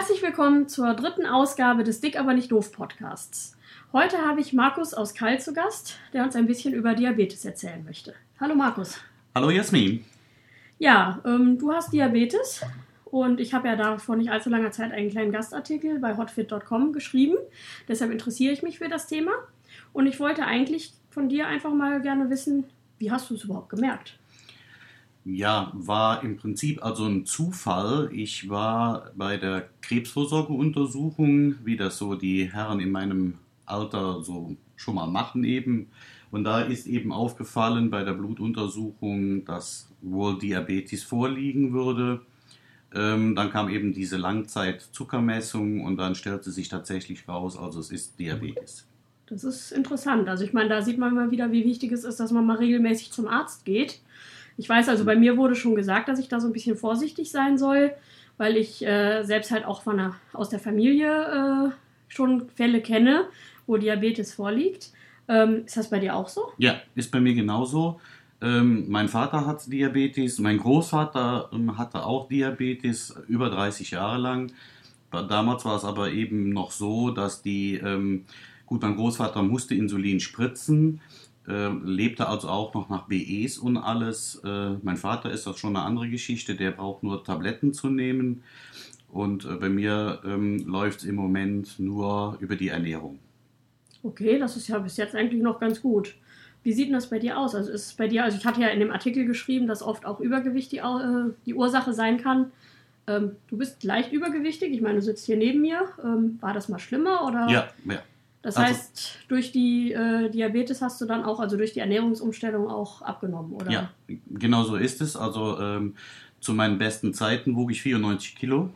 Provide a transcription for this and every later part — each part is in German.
Herzlich willkommen zur dritten Ausgabe des Dick aber nicht doof Podcasts. Heute habe ich Markus aus Keil zu Gast, der uns ein bisschen über Diabetes erzählen möchte. Hallo Markus. Hallo Jasmin. Ja, ähm, du hast Diabetes und ich habe ja da vor nicht allzu langer Zeit einen kleinen Gastartikel bei hotfit.com geschrieben. Deshalb interessiere ich mich für das Thema und ich wollte eigentlich von dir einfach mal gerne wissen, wie hast du es überhaupt gemerkt? Ja, war im Prinzip also ein Zufall. Ich war bei der Krebsvorsorgeuntersuchung, wie das so die Herren in meinem Alter so schon mal machen eben. Und da ist eben aufgefallen bei der Blutuntersuchung, dass wohl Diabetes vorliegen würde. Ähm, dann kam eben diese Langzeitzuckermessung und dann stellte sich tatsächlich raus, also es ist Diabetes. Das ist interessant. Also ich meine, da sieht man mal wieder, wie wichtig es ist, dass man mal regelmäßig zum Arzt geht. Ich weiß also, bei mir wurde schon gesagt, dass ich da so ein bisschen vorsichtig sein soll, weil ich äh, selbst halt auch von der, aus der Familie äh, schon Fälle kenne, wo Diabetes vorliegt. Ähm, ist das bei dir auch so? Ja, ist bei mir genauso. Ähm, mein Vater hat Diabetes, mein Großvater ähm, hatte auch Diabetes über 30 Jahre lang. Damals war es aber eben noch so, dass die, ähm, gut, mein Großvater musste Insulin spritzen, äh, lebte also auch noch nach BEs und alles. Äh, mein Vater ist das schon eine andere Geschichte, der braucht nur Tabletten zu nehmen. Und äh, bei mir ähm, läuft es im Moment nur über die Ernährung. Okay, das ist ja bis jetzt eigentlich noch ganz gut. Wie sieht denn das bei dir aus? Also ist es bei dir, also ich hatte ja in dem Artikel geschrieben, dass oft auch Übergewicht die, äh, die Ursache sein kann. Ähm, du bist leicht übergewichtig, ich meine, du sitzt hier neben mir. Ähm, war das mal schlimmer oder? Ja, ja. Das also, heißt, durch die äh, Diabetes hast du dann auch, also durch die Ernährungsumstellung auch abgenommen, oder? Ja, genau so ist es. Also ähm, zu meinen besten Zeiten wog ich 94 Kilo.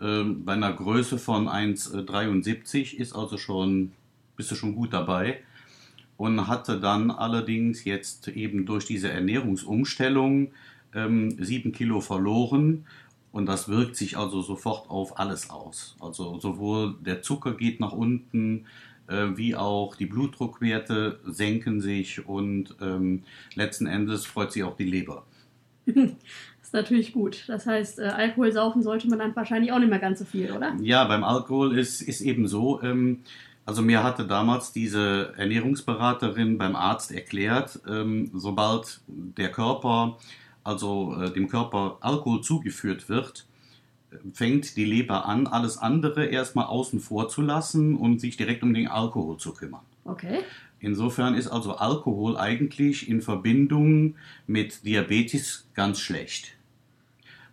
Ähm, bei einer Größe von 1,73 ist also schon, bist du schon gut dabei und hatte dann allerdings jetzt eben durch diese Ernährungsumstellung ähm, sieben Kilo verloren. Und das wirkt sich also sofort auf alles aus. Also sowohl der Zucker geht nach unten, äh, wie auch die Blutdruckwerte senken sich und ähm, letzten Endes freut sich auch die Leber. das ist natürlich gut. Das heißt, äh, Alkohol saufen sollte man dann wahrscheinlich auch nicht mehr ganz so viel, oder? Ja, beim Alkohol ist, ist eben so, ähm, also mir hatte damals diese Ernährungsberaterin beim Arzt erklärt, ähm, sobald der Körper, also äh, dem Körper Alkohol zugeführt wird, fängt die Leber an, alles andere erstmal außen vor zu lassen und sich direkt um den Alkohol zu kümmern. Okay. Insofern ist also Alkohol eigentlich in Verbindung mit Diabetes ganz schlecht.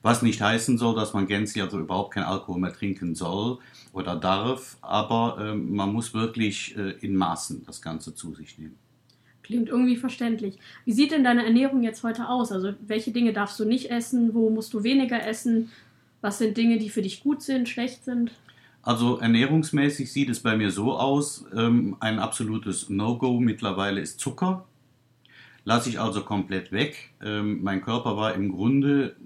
Was nicht heißen soll, dass man gänzlich also überhaupt kein Alkohol mehr trinken soll oder darf, aber äh, man muss wirklich äh, in Maßen das Ganze zu sich nehmen. Klingt irgendwie verständlich. Wie sieht denn deine Ernährung jetzt heute aus? Also welche Dinge darfst du nicht essen? Wo musst du weniger essen? Was sind Dinge, die für dich gut sind, schlecht sind? Also ernährungsmäßig sieht es bei mir so aus, ähm, ein absolutes No-Go mittlerweile ist Zucker. Lasse ich also komplett weg. Ähm, mein Körper war im Grunde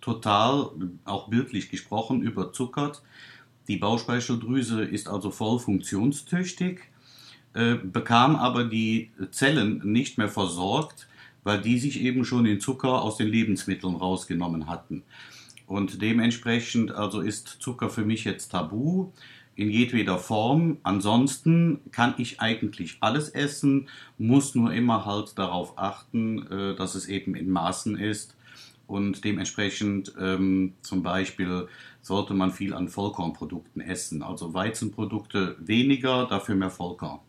total, auch bildlich gesprochen, überzuckert. Die Bauchspeicheldrüse ist also voll funktionstüchtig, äh, bekam aber die Zellen nicht mehr versorgt, weil die sich eben schon den Zucker aus den Lebensmitteln rausgenommen hatten. Und dementsprechend also ist Zucker für mich jetzt tabu in jedweder Form. Ansonsten kann ich eigentlich alles essen, muss nur immer halt darauf achten, äh, dass es eben in Maßen ist und dementsprechend ähm, zum Beispiel sollte man viel an Vollkornprodukten essen. Also Weizenprodukte weniger, dafür mehr Vollkorn.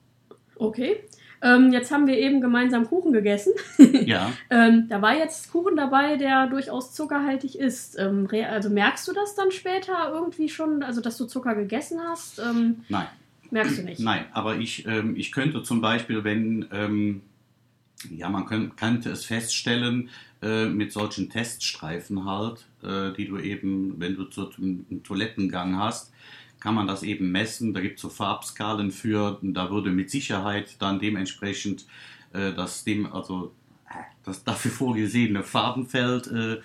Okay. Ähm, jetzt haben wir eben gemeinsam Kuchen gegessen. ja. ähm, da war jetzt Kuchen dabei, der durchaus zuckerhaltig ist. Ähm, also merkst du das dann später irgendwie schon, also dass du Zucker gegessen hast? Ähm, Nein. Merkst du nicht? Nein, aber ich, ähm, ich könnte zum Beispiel, wenn ähm, ja, man könnt, könnte es feststellen äh, mit solchen Teststreifen halt, äh, die du eben, wenn du zu, einen Toilettengang hast, kann man das eben messen. Da gibt es so Farbskalen für, da würde mit Sicherheit dann dementsprechend äh, das dem, also äh, das dafür vorgesehene Farbenfeld äh,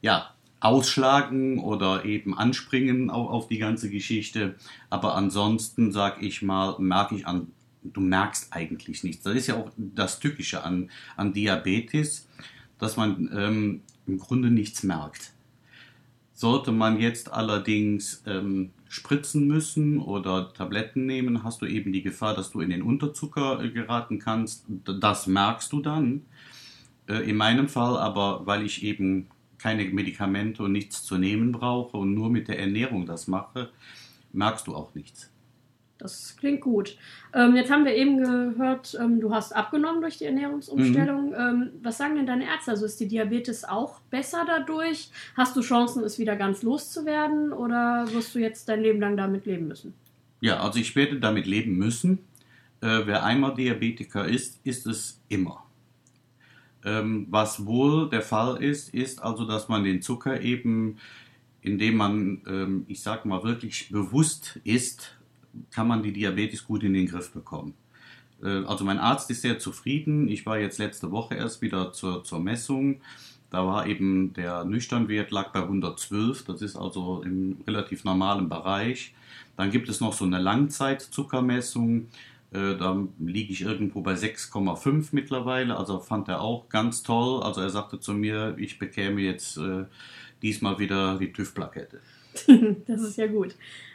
ja, ausschlagen oder eben anspringen auf, auf die ganze Geschichte. Aber ansonsten, sag ich mal, merke ich an du merkst eigentlich nichts. Das ist ja auch das Tückische an, an Diabetes, dass man ähm, im Grunde nichts merkt. Sollte man jetzt allerdings ähm, spritzen müssen oder Tabletten nehmen, hast du eben die Gefahr, dass du in den Unterzucker äh, geraten kannst. Das merkst du dann. Äh, in meinem Fall aber, weil ich eben keine Medikamente und nichts zu nehmen brauche und nur mit der Ernährung das mache, merkst du auch nichts. Das klingt gut. Ähm, jetzt haben wir eben gehört, ähm, du hast abgenommen durch die Ernährungsumstellung. Mhm. Ähm, was sagen denn deine Ärzte? Also ist die Diabetes auch besser dadurch? Hast du Chancen, es wieder ganz loszuwerden oder wirst du jetzt dein Leben lang damit leben müssen? Ja, also ich werde damit leben müssen. Äh, wer einmal Diabetiker ist, ist es immer. Ähm, was wohl der Fall ist, ist also, dass man den Zucker eben, indem man, ähm, ich sag mal, wirklich bewusst isst, kann man die Diabetes gut in den Griff bekommen. Äh, also mein Arzt ist sehr zufrieden. Ich war jetzt letzte Woche erst wieder zur, zur Messung. Da war eben der Nüchternwert lag bei 112. Das ist also im relativ normalen Bereich. Dann gibt es noch so eine Langzeitzuckermessung. Äh, da liege ich irgendwo bei 6,5 mittlerweile. Also fand er auch ganz toll. Also er sagte zu mir, ich bekäme jetzt äh, diesmal wieder die TÜV-Plakette. das ist ja gut.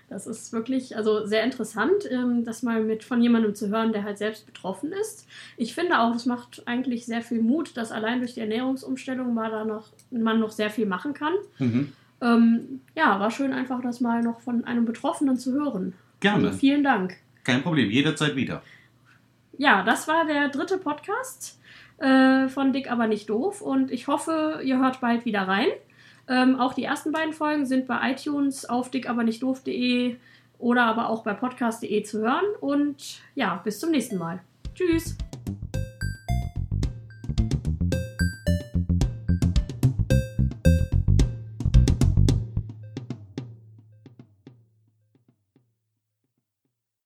Das ist wirklich also sehr interessant, ähm, das mal mit von jemandem zu hören, der halt selbst betroffen ist. Ich finde auch, es macht eigentlich sehr viel Mut, dass allein durch die Ernährungsumstellung mal da noch, man noch sehr viel machen kann. Mhm. Ähm, ja, war schön einfach das mal noch von einem Betroffenen zu hören. Gerne. Also vielen Dank. Kein Problem, jederzeit wieder. Ja, das war der dritte Podcast äh, von Dick aber nicht doof und ich hoffe, ihr hört bald wieder rein. Ähm, auch die ersten beiden Folgen sind bei iTunes auf dickabernichtdoof.de oder aber auch bei podcast.de zu hören. Und ja, bis zum nächsten Mal. Tschüss.